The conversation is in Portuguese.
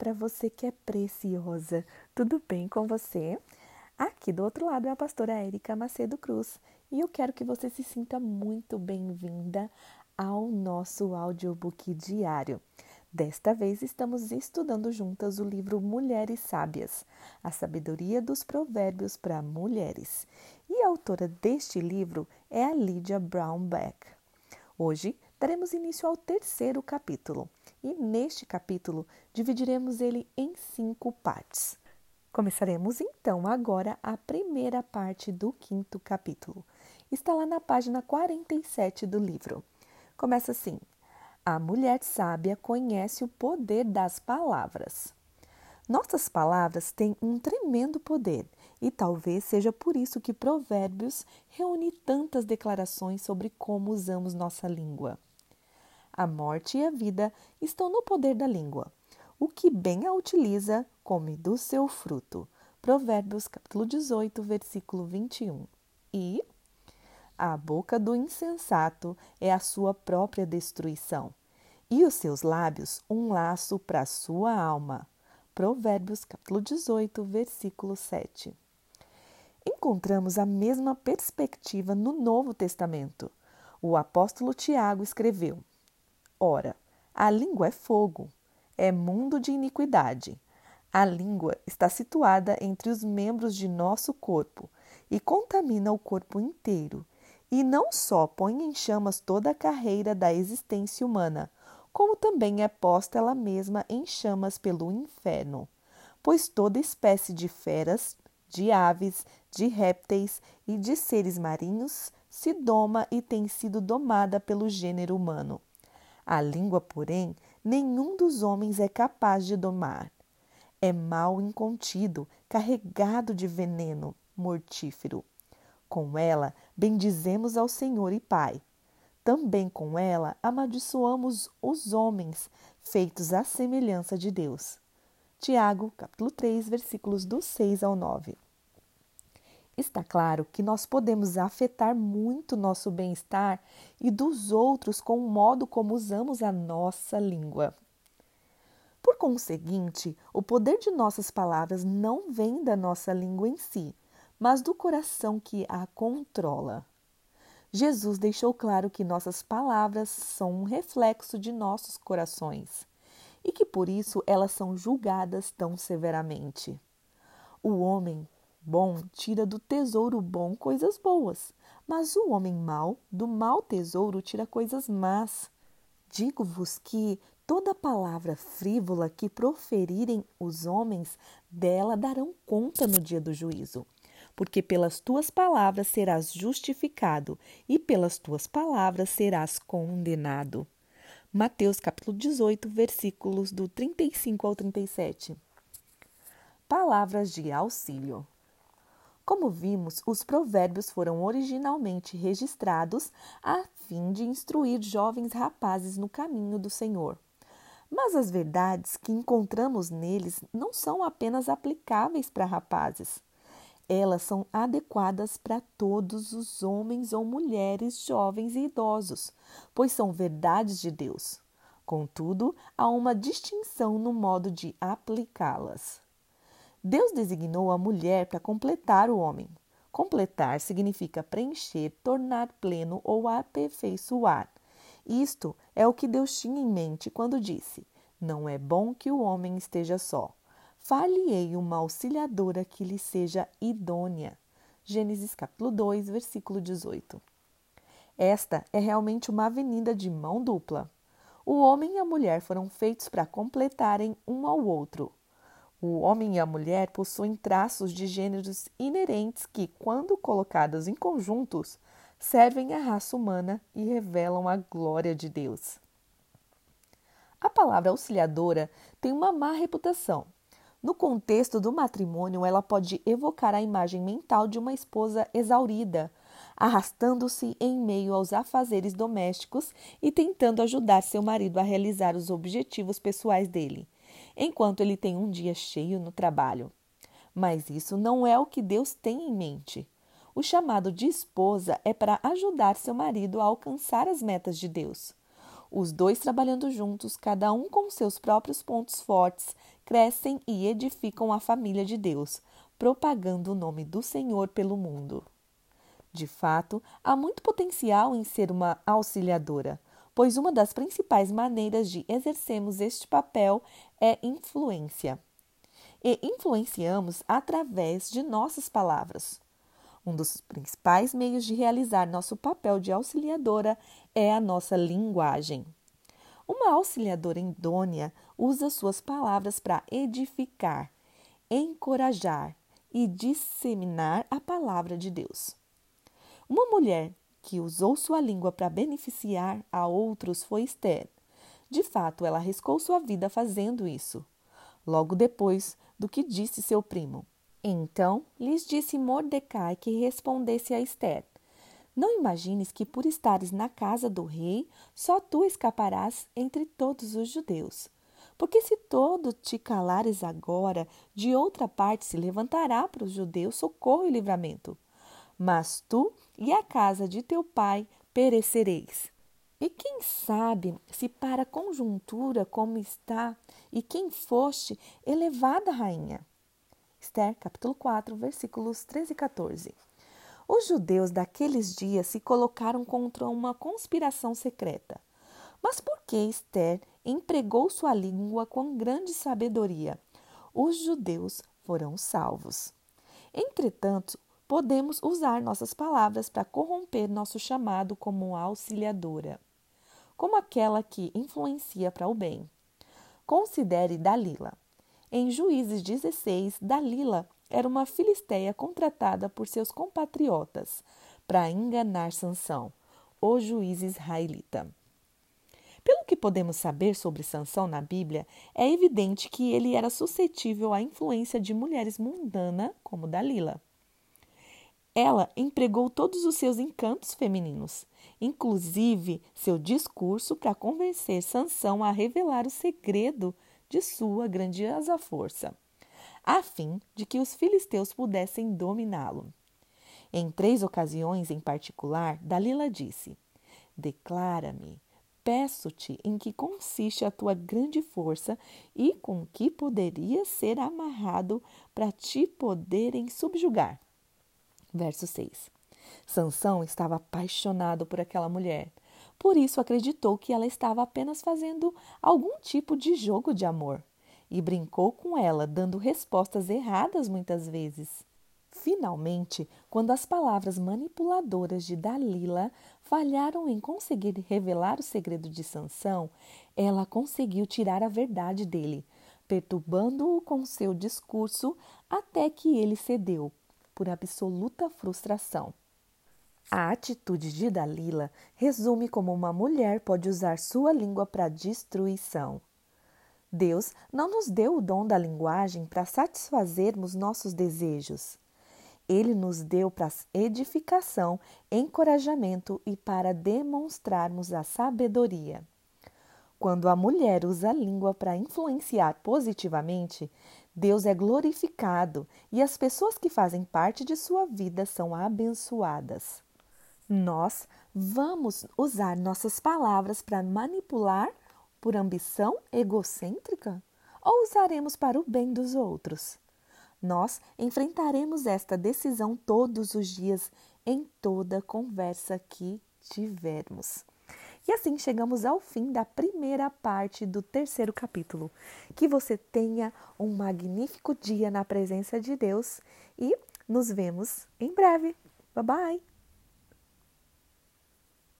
para você que é preciosa. Tudo bem com você? Aqui do outro lado é a pastora Érica Macedo Cruz e eu quero que você se sinta muito bem-vinda ao nosso audiobook diário. Desta vez estamos estudando juntas o livro Mulheres Sábias, a sabedoria dos provérbios para mulheres. E a autora deste livro é a Lydia Brownback. Hoje daremos início ao terceiro capítulo e neste capítulo dividiremos ele em cinco partes. Começaremos então agora a primeira parte do quinto capítulo. Está lá na página 47 do livro. Começa assim: A mulher sábia conhece o poder das palavras. Nossas palavras têm um tremendo poder e talvez seja por isso que Provérbios reúne tantas declarações sobre como usamos nossa língua. A morte e a vida estão no poder da língua. O que bem a utiliza, come do seu fruto. Provérbios capítulo 18, versículo 21. E a boca do insensato é a sua própria destruição, e os seus lábios um laço para a sua alma. Provérbios capítulo 18, versículo 7. Encontramos a mesma perspectiva no Novo Testamento. O apóstolo Tiago escreveu: Ora, a língua é fogo, é mundo de iniquidade. A língua está situada entre os membros de nosso corpo e contamina o corpo inteiro, e não só põe em chamas toda a carreira da existência humana, como também é posta ela mesma em chamas pelo inferno. Pois toda espécie de feras, de aves, de répteis e de seres marinhos se doma e tem sido domada pelo gênero humano. A língua, porém, nenhum dos homens é capaz de domar. É mal incontido, carregado de veneno mortífero. Com ela bendizemos ao Senhor e Pai. Também com ela amaldiçoamos os homens, feitos à semelhança de Deus. Tiago, capítulo 3, versículos do 6 ao 9. Está claro que nós podemos afetar muito nosso bem-estar e dos outros com o modo como usamos a nossa língua. Por conseguinte, o poder de nossas palavras não vem da nossa língua em si, mas do coração que a controla. Jesus deixou claro que nossas palavras são um reflexo de nossos corações e que por isso elas são julgadas tão severamente. O homem bom tira do tesouro bom coisas boas, mas o homem mau do mau tesouro tira coisas más. Digo-vos que toda palavra frívola que proferirem os homens, dela darão conta no dia do juízo. Porque pelas tuas palavras serás justificado e pelas tuas palavras serás condenado. Mateus capítulo 18, versículos do 35 ao 37. Palavras de auxílio. Como vimos, os provérbios foram originalmente registrados a fim de instruir jovens rapazes no caminho do Senhor. Mas as verdades que encontramos neles não são apenas aplicáveis para rapazes. Elas são adequadas para todos os homens ou mulheres, jovens e idosos, pois são verdades de Deus. Contudo, há uma distinção no modo de aplicá-las. Deus designou a mulher para completar o homem. Completar significa preencher, tornar pleno ou aperfeiçoar. Isto é o que Deus tinha em mente quando disse: Não é bom que o homem esteja só. Far-lhe-ei uma auxiliadora que lhe seja idônea. Gênesis capítulo 2, versículo 18. Esta é realmente uma avenida de mão dupla. O homem e a mulher foram feitos para completarem um ao outro. O homem e a mulher possuem traços de gêneros inerentes que, quando colocados em conjuntos, servem à raça humana e revelam a glória de Deus. A palavra auxiliadora tem uma má reputação. No contexto do matrimônio, ela pode evocar a imagem mental de uma esposa exaurida, arrastando-se em meio aos afazeres domésticos e tentando ajudar seu marido a realizar os objetivos pessoais dele enquanto ele tem um dia cheio no trabalho. Mas isso não é o que Deus tem em mente. O chamado de esposa é para ajudar seu marido a alcançar as metas de Deus. Os dois trabalhando juntos, cada um com seus próprios pontos fortes, crescem e edificam a família de Deus, propagando o nome do Senhor pelo mundo. De fato, há muito potencial em ser uma auxiliadora, pois uma das principais maneiras de exercermos este papel é influência. E influenciamos através de nossas palavras. Um dos principais meios de realizar nosso papel de auxiliadora é a nossa linguagem. Uma auxiliadora idônea usa suas palavras para edificar, encorajar e disseminar a palavra de Deus. Uma mulher que usou sua língua para beneficiar a outros foi Esther. De fato, ela arriscou sua vida fazendo isso. Logo depois do que disse seu primo. Então lhes disse Mordecai que respondesse a Esther: Não imagines que por estares na casa do rei, só tu escaparás entre todos os judeus. Porque se todo te calares agora, de outra parte se levantará para os judeus socorro e livramento mas tu e a casa de teu pai perecereis. E quem sabe se para a conjuntura como está, e quem foste elevada rainha. Esther, capítulo 4, versículos 13 e 14. Os judeus daqueles dias se colocaram contra uma conspiração secreta. Mas por que Esther empregou sua língua com grande sabedoria? Os judeus foram salvos. Entretanto, podemos usar nossas palavras para corromper nosso chamado como auxiliadora, como aquela que influencia para o bem. Considere Dalila. Em Juízes 16, Dalila era uma filisteia contratada por seus compatriotas para enganar Sansão, o juiz israelita. Pelo que podemos saber sobre Sansão na Bíblia, é evidente que ele era suscetível à influência de mulheres mundanas como Dalila. Ela empregou todos os seus encantos femininos, inclusive seu discurso para convencer Sansão a revelar o segredo de sua grandiosa força, a fim de que os filisteus pudessem dominá-lo. Em três ocasiões em particular, Dalila disse: Declara-me, peço-te em que consiste a tua grande força e com que poderias ser amarrado para te poderem subjugar. Verso 6. Sansão estava apaixonado por aquela mulher. Por isso acreditou que ela estava apenas fazendo algum tipo de jogo de amor e brincou com ela, dando respostas erradas muitas vezes. Finalmente, quando as palavras manipuladoras de Dalila falharam em conseguir revelar o segredo de Sansão, ela conseguiu tirar a verdade dele, perturbando-o com seu discurso até que ele cedeu, por absoluta frustração. A atitude de Dalila resume como uma mulher pode usar sua língua para destruição. Deus não nos deu o dom da linguagem para satisfazermos nossos desejos. Ele nos deu para edificação, encorajamento e para demonstrarmos a sabedoria. Quando a mulher usa a língua para influenciar positivamente, Deus é glorificado e as pessoas que fazem parte de sua vida são abençoadas. Nós vamos usar nossas palavras para manipular por ambição egocêntrica ou usaremos para o bem dos outros? Nós enfrentaremos esta decisão todos os dias em toda conversa que tivermos. E assim chegamos ao fim da primeira parte do terceiro capítulo. Que você tenha um magnífico dia na presença de Deus e nos vemos em breve. Bye bye!